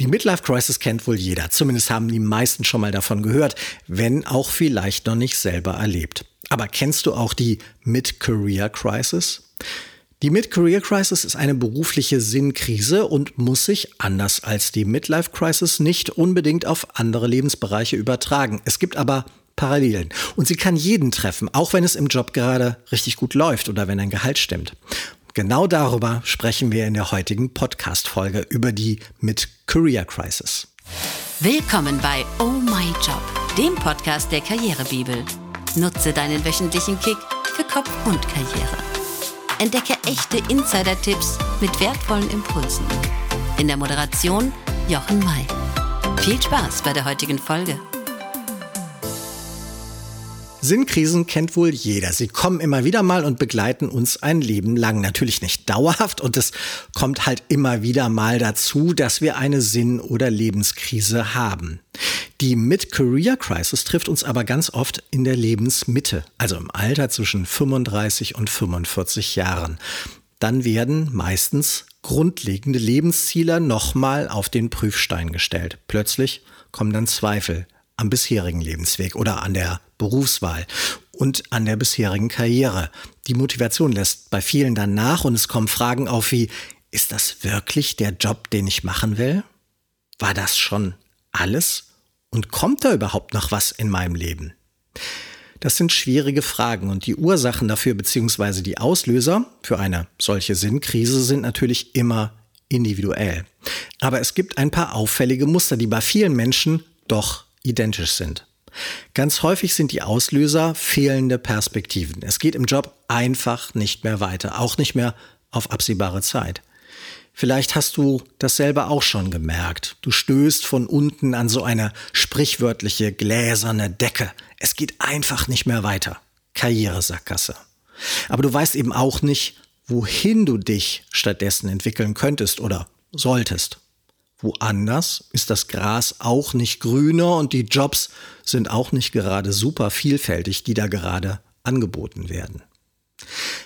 Die Midlife Crisis kennt wohl jeder. Zumindest haben die meisten schon mal davon gehört, wenn auch vielleicht noch nicht selber erlebt. Aber kennst du auch die Mid-Career Crisis? Die Mid-Career Crisis ist eine berufliche Sinnkrise und muss sich anders als die Midlife Crisis nicht unbedingt auf andere Lebensbereiche übertragen. Es gibt aber Parallelen. Und sie kann jeden treffen, auch wenn es im Job gerade richtig gut läuft oder wenn ein Gehalt stimmt. Genau darüber sprechen wir in der heutigen Podcast-Folge über die Mid-Career Crisis. Willkommen bei Oh My Job, dem Podcast der Karrierebibel. Nutze deinen wöchentlichen Kick für Kopf und Karriere. Entdecke echte Insider-Tipps mit wertvollen Impulsen. In der Moderation Jochen May. Viel Spaß bei der heutigen Folge. Sinnkrisen kennt wohl jeder. Sie kommen immer wieder mal und begleiten uns ein Leben lang. Natürlich nicht dauerhaft und es kommt halt immer wieder mal dazu, dass wir eine Sinn- oder Lebenskrise haben. Die Mid-Career-Crisis trifft uns aber ganz oft in der Lebensmitte, also im Alter zwischen 35 und 45 Jahren. Dann werden meistens grundlegende Lebensziele nochmal auf den Prüfstein gestellt. Plötzlich kommen dann Zweifel am bisherigen Lebensweg oder an der Berufswahl und an der bisherigen Karriere. Die Motivation lässt bei vielen dann nach und es kommen Fragen auf wie, ist das wirklich der Job, den ich machen will? War das schon alles? Und kommt da überhaupt noch was in meinem Leben? Das sind schwierige Fragen und die Ursachen dafür bzw. die Auslöser für eine solche Sinnkrise sind natürlich immer individuell. Aber es gibt ein paar auffällige Muster, die bei vielen Menschen doch identisch sind. Ganz häufig sind die Auslöser fehlende Perspektiven. Es geht im Job einfach nicht mehr weiter, auch nicht mehr auf absehbare Zeit. Vielleicht hast du das selber auch schon gemerkt. Du stößt von unten an so eine sprichwörtliche gläserne Decke. Es geht einfach nicht mehr weiter. Karrieresackgasse. Aber du weißt eben auch nicht, wohin du dich stattdessen entwickeln könntest oder solltest. Woanders ist das Gras auch nicht grüner und die Jobs sind auch nicht gerade super vielfältig, die da gerade angeboten werden.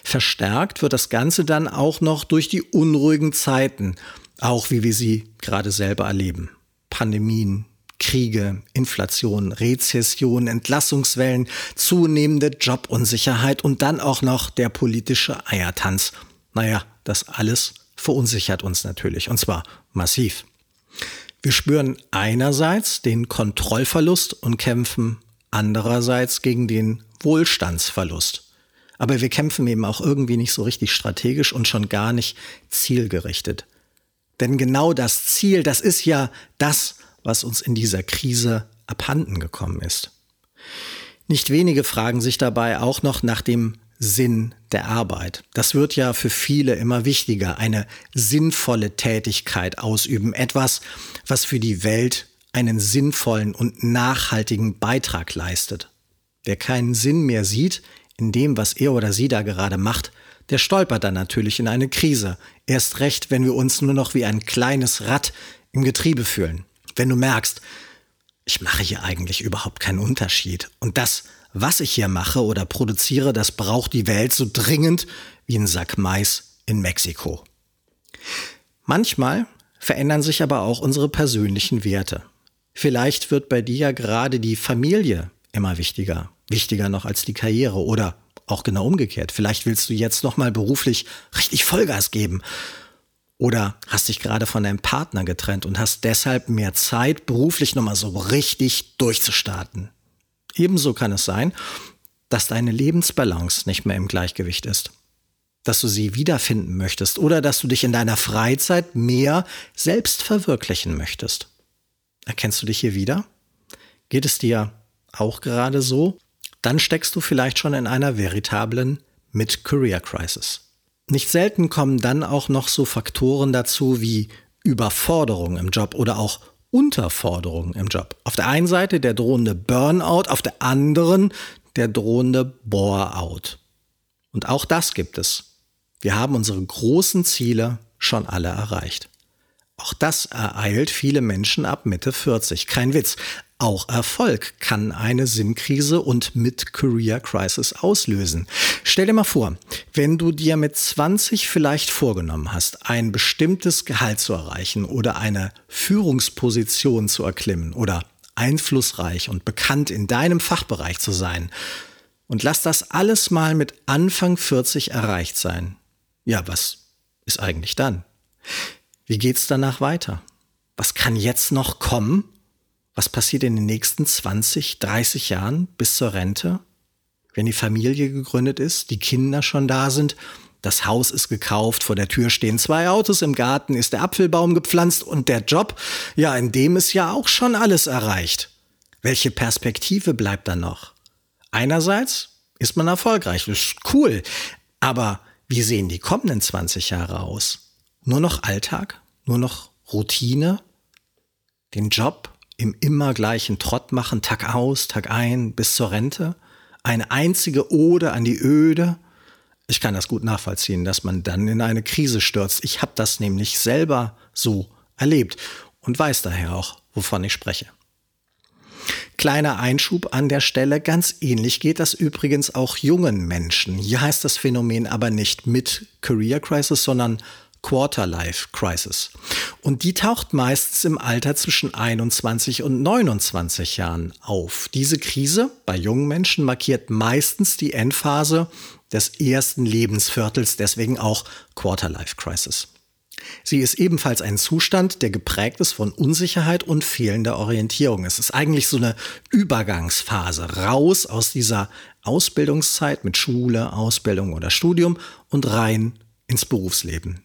Verstärkt wird das Ganze dann auch noch durch die unruhigen Zeiten, auch wie wir sie gerade selber erleben. Pandemien, Kriege, Inflation, Rezession, Entlassungswellen, zunehmende Jobunsicherheit und dann auch noch der politische Eiertanz. Naja, das alles verunsichert uns natürlich, und zwar massiv. Wir spüren einerseits den Kontrollverlust und kämpfen andererseits gegen den Wohlstandsverlust. Aber wir kämpfen eben auch irgendwie nicht so richtig strategisch und schon gar nicht zielgerichtet. Denn genau das Ziel, das ist ja das, was uns in dieser Krise abhanden gekommen ist. Nicht wenige fragen sich dabei auch noch nach dem Sinn der Arbeit. Das wird ja für viele immer wichtiger, eine sinnvolle Tätigkeit ausüben, etwas, was für die Welt einen sinnvollen und nachhaltigen Beitrag leistet. Wer keinen Sinn mehr sieht in dem, was er oder sie da gerade macht, der stolpert dann natürlich in eine Krise. Erst recht, wenn wir uns nur noch wie ein kleines Rad im Getriebe fühlen. Wenn du merkst, ich mache hier eigentlich überhaupt keinen Unterschied. Und das, was ich hier mache oder produziere, das braucht die Welt so dringend wie ein Sack Mais in Mexiko. Manchmal verändern sich aber auch unsere persönlichen Werte. Vielleicht wird bei dir ja gerade die Familie immer wichtiger, wichtiger noch als die Karriere oder auch genau umgekehrt. Vielleicht willst du jetzt noch mal beruflich richtig Vollgas geben oder hast dich gerade von deinem Partner getrennt und hast deshalb mehr Zeit, beruflich noch mal so richtig durchzustarten. Ebenso kann es sein, dass deine Lebensbalance nicht mehr im Gleichgewicht ist, dass du sie wiederfinden möchtest oder dass du dich in deiner Freizeit mehr selbst verwirklichen möchtest. Erkennst du dich hier wieder? Geht es dir auch gerade so? Dann steckst du vielleicht schon in einer veritablen Mid-Career-Crisis. Nicht selten kommen dann auch noch so Faktoren dazu wie Überforderung im Job oder auch Unterforderung im Job. Auf der einen Seite der drohende Burnout, auf der anderen der drohende Bore-out. Und auch das gibt es. Wir haben unsere großen Ziele schon alle erreicht. Auch das ereilt viele Menschen ab Mitte 40. Kein Witz. Auch Erfolg kann eine Sinnkrise und mit Career Crisis auslösen. Stell dir mal vor, wenn du dir mit 20 vielleicht vorgenommen hast, ein bestimmtes Gehalt zu erreichen oder eine Führungsposition zu erklimmen oder einflussreich und bekannt in deinem Fachbereich zu sein. Und lass das alles mal mit Anfang 40 erreicht sein. Ja, was ist eigentlich dann? Wie geht's danach weiter? Was kann jetzt noch kommen? Was passiert in den nächsten 20, 30 Jahren bis zur Rente? Wenn die Familie gegründet ist, die Kinder schon da sind, das Haus ist gekauft, vor der Tür stehen zwei Autos, im Garten ist der Apfelbaum gepflanzt und der Job, ja, in dem ist ja auch schon alles erreicht. Welche Perspektive bleibt dann noch? Einerseits ist man erfolgreich, ist cool, aber wie sehen die kommenden 20 Jahre aus? Nur noch Alltag? Nur noch Routine? Den Job im immer gleichen Trott machen, Tag aus, Tag ein, bis zur Rente? Eine einzige Ode an die Öde? Ich kann das gut nachvollziehen, dass man dann in eine Krise stürzt. Ich habe das nämlich selber so erlebt und weiß daher auch, wovon ich spreche. Kleiner Einschub an der Stelle, ganz ähnlich geht das übrigens auch jungen Menschen. Hier heißt das Phänomen aber nicht mit Career Crisis, sondern Quarter-Life Crisis. Und die taucht meistens im Alter zwischen 21 und 29 Jahren auf. Diese Krise bei jungen Menschen markiert meistens die Endphase des ersten Lebensviertels, deswegen auch Quarter-Life Crisis. Sie ist ebenfalls ein Zustand, der geprägt ist von Unsicherheit und fehlender Orientierung. Es ist eigentlich so eine Übergangsphase raus aus dieser Ausbildungszeit mit Schule, Ausbildung oder Studium und rein ins Berufsleben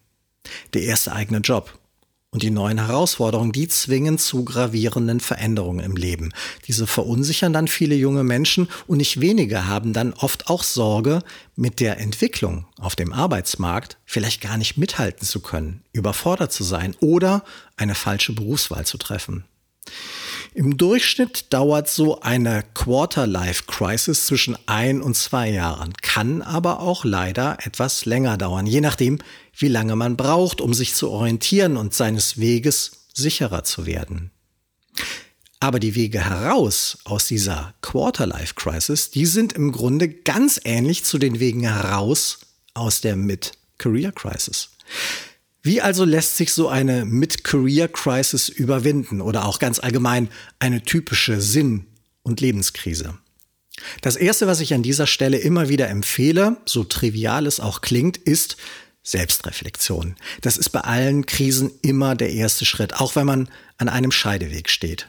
der erste eigene Job. Und die neuen Herausforderungen, die zwingen zu gravierenden Veränderungen im Leben. Diese verunsichern dann viele junge Menschen und nicht wenige haben dann oft auch Sorge, mit der Entwicklung auf dem Arbeitsmarkt vielleicht gar nicht mithalten zu können, überfordert zu sein oder eine falsche Berufswahl zu treffen. Im Durchschnitt dauert so eine Quarter-Life-Crisis zwischen ein und zwei Jahren, kann aber auch leider etwas länger dauern, je nachdem, wie lange man braucht, um sich zu orientieren und seines Weges sicherer zu werden. Aber die Wege heraus aus dieser Quarter-Life-Crisis, die sind im Grunde ganz ähnlich zu den Wegen heraus aus der Mid-Career-Crisis. Wie also lässt sich so eine Mid-Career-Crisis überwinden oder auch ganz allgemein eine typische Sinn- und Lebenskrise? Das Erste, was ich an dieser Stelle immer wieder empfehle, so trivial es auch klingt, ist Selbstreflexion. Das ist bei allen Krisen immer der erste Schritt, auch wenn man an einem Scheideweg steht.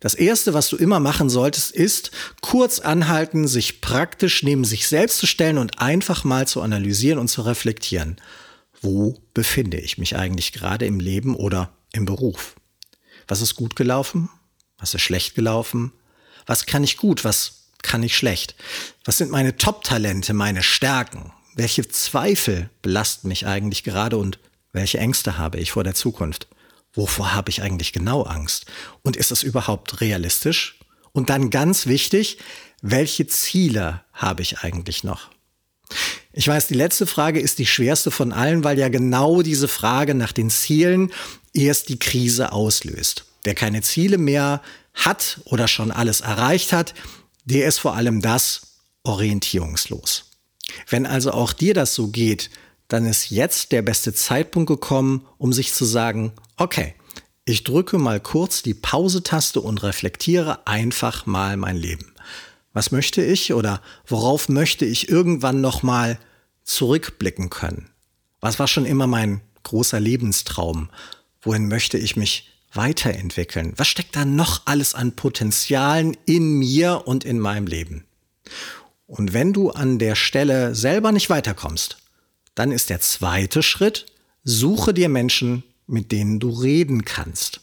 Das Erste, was du immer machen solltest, ist kurz anhalten, sich praktisch neben sich selbst zu stellen und einfach mal zu analysieren und zu reflektieren wo befinde ich mich eigentlich gerade im Leben oder im Beruf? Was ist gut gelaufen? Was ist schlecht gelaufen? Was kann ich gut? Was kann ich schlecht? Was sind meine Top-Talente, meine Stärken? Welche Zweifel belasten mich eigentlich gerade und welche Ängste habe ich vor der Zukunft? Wovor habe ich eigentlich genau Angst? Und ist es überhaupt realistisch? Und dann ganz wichtig, welche Ziele habe ich eigentlich noch? Ich weiß, die letzte Frage ist die schwerste von allen, weil ja genau diese Frage nach den Zielen erst die Krise auslöst. Wer keine Ziele mehr hat oder schon alles erreicht hat, der ist vor allem das orientierungslos. Wenn also auch dir das so geht, dann ist jetzt der beste Zeitpunkt gekommen, um sich zu sagen, okay, ich drücke mal kurz die Pause-Taste und reflektiere einfach mal mein Leben. Was möchte ich oder worauf möchte ich irgendwann nochmal zurückblicken können? Was war schon immer mein großer Lebenstraum? Wohin möchte ich mich weiterentwickeln? Was steckt da noch alles an Potenzialen in mir und in meinem Leben? Und wenn du an der Stelle selber nicht weiterkommst, dann ist der zweite Schritt, suche dir Menschen, mit denen du reden kannst.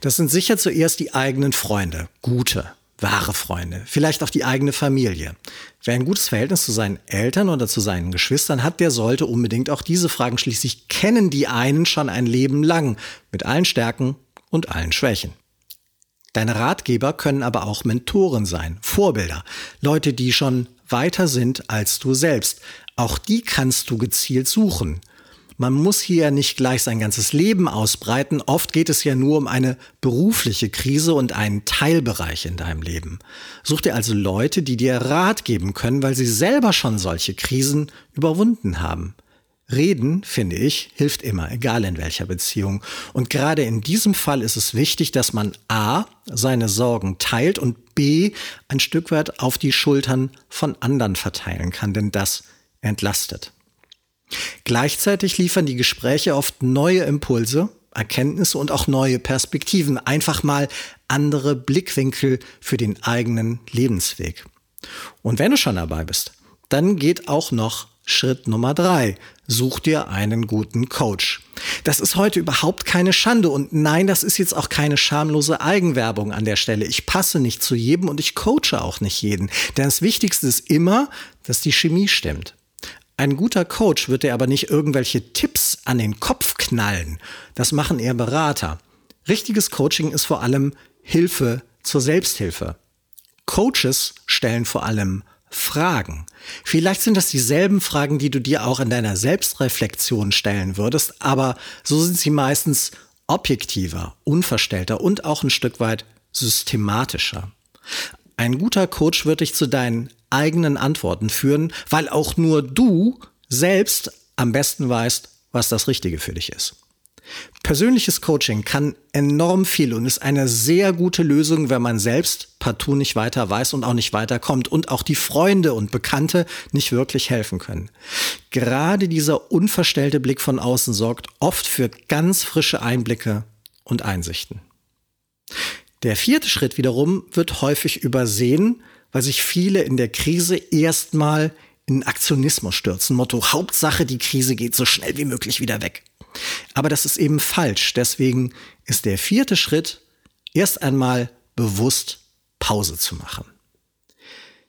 Das sind sicher zuerst die eigenen Freunde, gute, wahre Freunde, vielleicht auch die eigene Familie. Wer ein gutes Verhältnis zu seinen Eltern oder zu seinen Geschwistern hat, der sollte unbedingt auch diese Fragen schließlich kennen die einen schon ein Leben lang, mit allen Stärken und allen Schwächen. Deine Ratgeber können aber auch Mentoren sein, Vorbilder, Leute, die schon weiter sind als du selbst. Auch die kannst du gezielt suchen. Man muss hier nicht gleich sein ganzes Leben ausbreiten. Oft geht es ja nur um eine berufliche Krise und einen Teilbereich in deinem Leben. Such dir also Leute, die dir Rat geben können, weil sie selber schon solche Krisen überwunden haben. Reden, finde ich, hilft immer, egal in welcher Beziehung. Und gerade in diesem Fall ist es wichtig, dass man A, seine Sorgen teilt und B, ein Stück weit auf die Schultern von anderen verteilen kann, denn das entlastet. Gleichzeitig liefern die Gespräche oft neue Impulse, Erkenntnisse und auch neue Perspektiven, einfach mal andere Blickwinkel für den eigenen Lebensweg. Und wenn du schon dabei bist, dann geht auch noch Schritt Nummer drei. Such dir einen guten Coach. Das ist heute überhaupt keine Schande und nein, das ist jetzt auch keine schamlose Eigenwerbung an der Stelle. Ich passe nicht zu jedem und ich coache auch nicht jeden. Denn das Wichtigste ist immer, dass die Chemie stimmt. Ein guter Coach wird dir aber nicht irgendwelche Tipps an den Kopf knallen. Das machen eher Berater. Richtiges Coaching ist vor allem Hilfe zur Selbsthilfe. Coaches stellen vor allem Fragen. Vielleicht sind das dieselben Fragen, die du dir auch in deiner Selbstreflexion stellen würdest, aber so sind sie meistens objektiver, unverstellter und auch ein Stück weit systematischer. Ein guter Coach wird dich zu deinen eigenen Antworten führen, weil auch nur du selbst am besten weißt, was das Richtige für dich ist. Persönliches Coaching kann enorm viel und ist eine sehr gute Lösung, wenn man selbst partout nicht weiter weiß und auch nicht weiterkommt und auch die Freunde und Bekannte nicht wirklich helfen können. Gerade dieser unverstellte Blick von außen sorgt oft für ganz frische Einblicke und Einsichten. Der vierte Schritt wiederum wird häufig übersehen, weil sich viele in der Krise erstmal in Aktionismus stürzen. Motto, Hauptsache, die Krise geht so schnell wie möglich wieder weg. Aber das ist eben falsch. Deswegen ist der vierte Schritt, erst einmal bewusst Pause zu machen.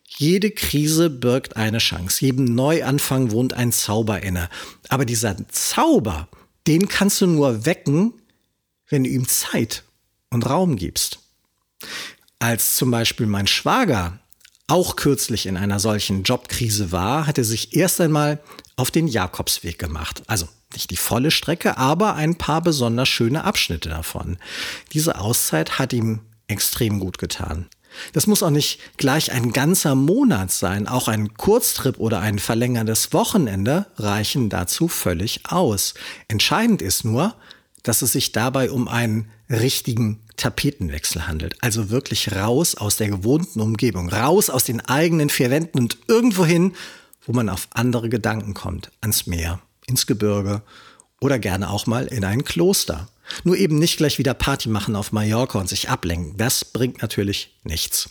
Jede Krise birgt eine Chance. Jedem Neuanfang wohnt ein Zauber inne. Aber dieser Zauber, den kannst du nur wecken, wenn du ihm Zeit und Raum gibst. Als zum Beispiel mein Schwager auch kürzlich in einer solchen Jobkrise war, hat er sich erst einmal auf den Jakobsweg gemacht. Also nicht die volle Strecke, aber ein paar besonders schöne Abschnitte davon. Diese Auszeit hat ihm extrem gut getan. Das muss auch nicht gleich ein ganzer Monat sein. Auch ein Kurztrip oder ein verlängertes Wochenende reichen dazu völlig aus. Entscheidend ist nur, dass es sich dabei um einen richtigen Tapetenwechsel handelt. Also wirklich raus aus der gewohnten Umgebung, raus aus den eigenen vier Wänden und irgendwo hin, wo man auf andere Gedanken kommt, ans Meer, ins Gebirge oder gerne auch mal in ein Kloster. Nur eben nicht gleich wieder Party machen auf Mallorca und sich ablenken. Das bringt natürlich nichts.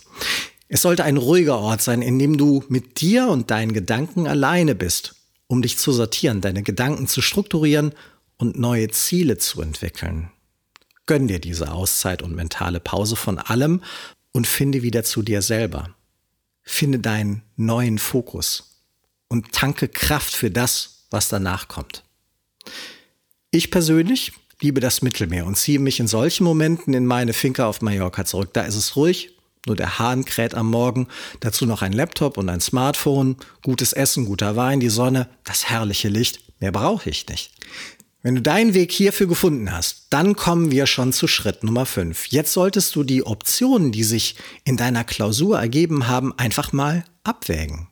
Es sollte ein ruhiger Ort sein, in dem du mit dir und deinen Gedanken alleine bist, um dich zu sortieren, deine Gedanken zu strukturieren und neue Ziele zu entwickeln. Gönn dir diese Auszeit und mentale Pause von allem und finde wieder zu dir selber. Finde deinen neuen Fokus und tanke Kraft für das, was danach kommt. Ich persönlich liebe das Mittelmeer und ziehe mich in solchen Momenten in meine Finca auf Mallorca zurück. Da ist es ruhig, nur der Hahn kräht am Morgen, dazu noch ein Laptop und ein Smartphone, gutes Essen, guter Wein, die Sonne, das herrliche Licht. Mehr brauche ich nicht. Wenn du deinen Weg hierfür gefunden hast, dann kommen wir schon zu Schritt Nummer 5. Jetzt solltest du die Optionen, die sich in deiner Klausur ergeben haben, einfach mal abwägen.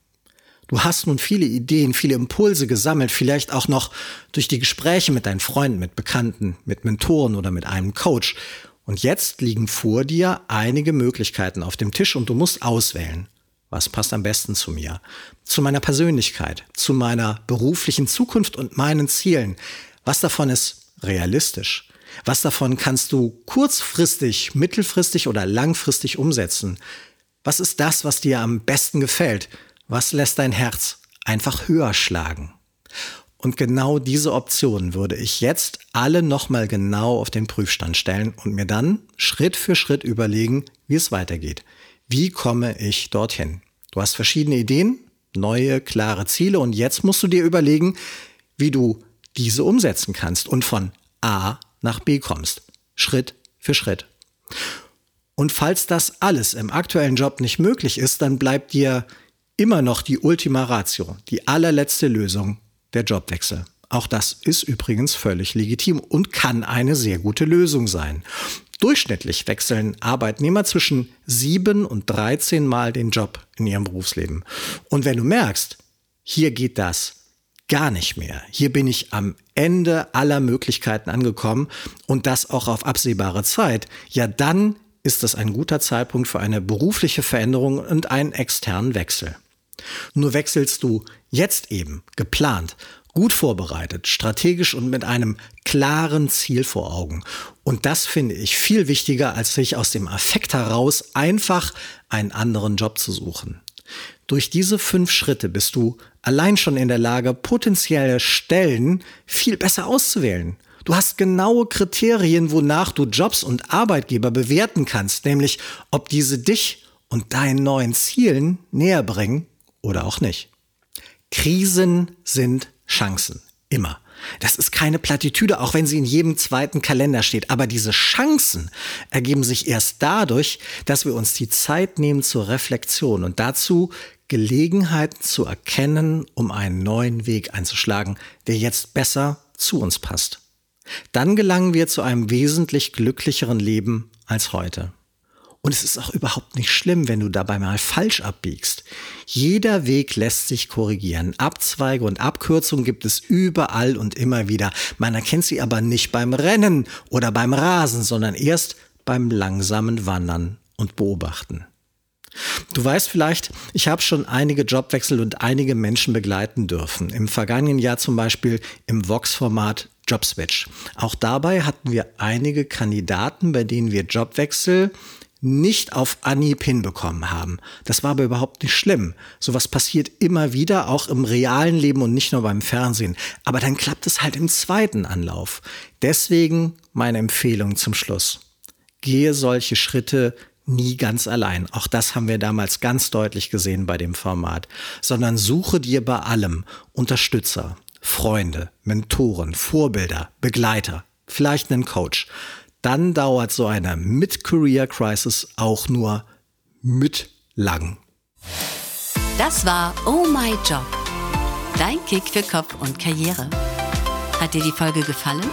Du hast nun viele Ideen, viele Impulse gesammelt, vielleicht auch noch durch die Gespräche mit deinen Freunden, mit Bekannten, mit Mentoren oder mit einem Coach. Und jetzt liegen vor dir einige Möglichkeiten auf dem Tisch und du musst auswählen. Was passt am besten zu mir? Zu meiner Persönlichkeit, zu meiner beruflichen Zukunft und meinen Zielen. Was davon ist realistisch? Was davon kannst du kurzfristig, mittelfristig oder langfristig umsetzen? Was ist das, was dir am besten gefällt? Was lässt dein Herz einfach höher schlagen? Und genau diese Optionen würde ich jetzt alle nochmal genau auf den Prüfstand stellen und mir dann Schritt für Schritt überlegen, wie es weitergeht. Wie komme ich dorthin? Du hast verschiedene Ideen, neue, klare Ziele und jetzt musst du dir überlegen, wie du diese umsetzen kannst und von A nach B kommst. Schritt für Schritt. Und falls das alles im aktuellen Job nicht möglich ist, dann bleibt dir immer noch die Ultima Ratio, die allerletzte Lösung, der Jobwechsel. Auch das ist übrigens völlig legitim und kann eine sehr gute Lösung sein. Durchschnittlich wechseln Arbeitnehmer zwischen sieben und 13 Mal den Job in ihrem Berufsleben. Und wenn du merkst, hier geht das gar nicht mehr. Hier bin ich am Ende aller Möglichkeiten angekommen und das auch auf absehbare Zeit. Ja, dann ist das ein guter Zeitpunkt für eine berufliche Veränderung und einen externen Wechsel. Nur wechselst du jetzt eben geplant gut vorbereitet, strategisch und mit einem klaren Ziel vor Augen. Und das finde ich viel wichtiger, als sich aus dem Affekt heraus einfach einen anderen Job zu suchen. Durch diese fünf Schritte bist du allein schon in der Lage, potenzielle Stellen viel besser auszuwählen. Du hast genaue Kriterien, wonach du Jobs und Arbeitgeber bewerten kannst, nämlich ob diese dich und deinen neuen Zielen näher bringen oder auch nicht. Krisen sind Chancen. Immer. Das ist keine Plattitüde, auch wenn sie in jedem zweiten Kalender steht. Aber diese Chancen ergeben sich erst dadurch, dass wir uns die Zeit nehmen zur Reflexion und dazu Gelegenheiten zu erkennen, um einen neuen Weg einzuschlagen, der jetzt besser zu uns passt. Dann gelangen wir zu einem wesentlich glücklicheren Leben als heute. Und es ist auch überhaupt nicht schlimm, wenn du dabei mal falsch abbiegst. Jeder Weg lässt sich korrigieren. Abzweige und Abkürzungen gibt es überall und immer wieder. Man erkennt sie aber nicht beim Rennen oder beim Rasen, sondern erst beim langsamen Wandern und Beobachten. Du weißt vielleicht, ich habe schon einige Jobwechsel und einige Menschen begleiten dürfen. Im vergangenen Jahr zum Beispiel im Vox-Format Jobswitch. Auch dabei hatten wir einige Kandidaten, bei denen wir Jobwechsel nicht auf Anhieb hinbekommen haben. Das war aber überhaupt nicht schlimm. Sowas passiert immer wieder, auch im realen Leben und nicht nur beim Fernsehen. Aber dann klappt es halt im zweiten Anlauf. Deswegen meine Empfehlung zum Schluss. Gehe solche Schritte nie ganz allein. Auch das haben wir damals ganz deutlich gesehen bei dem Format. Sondern suche dir bei allem Unterstützer, Freunde, Mentoren, Vorbilder, Begleiter, vielleicht einen Coach dann dauert so eine Mid-Career-Crisis auch nur mit lang. Das war Oh My Job. Dein Kick für Kopf und Karriere. Hat dir die Folge gefallen?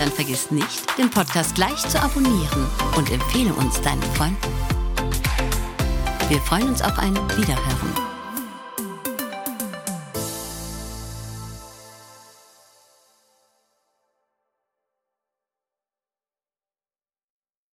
Dann vergiss nicht, den Podcast gleich zu abonnieren und empfehle uns deinen Freunden. Wir freuen uns auf ein Wiederhören.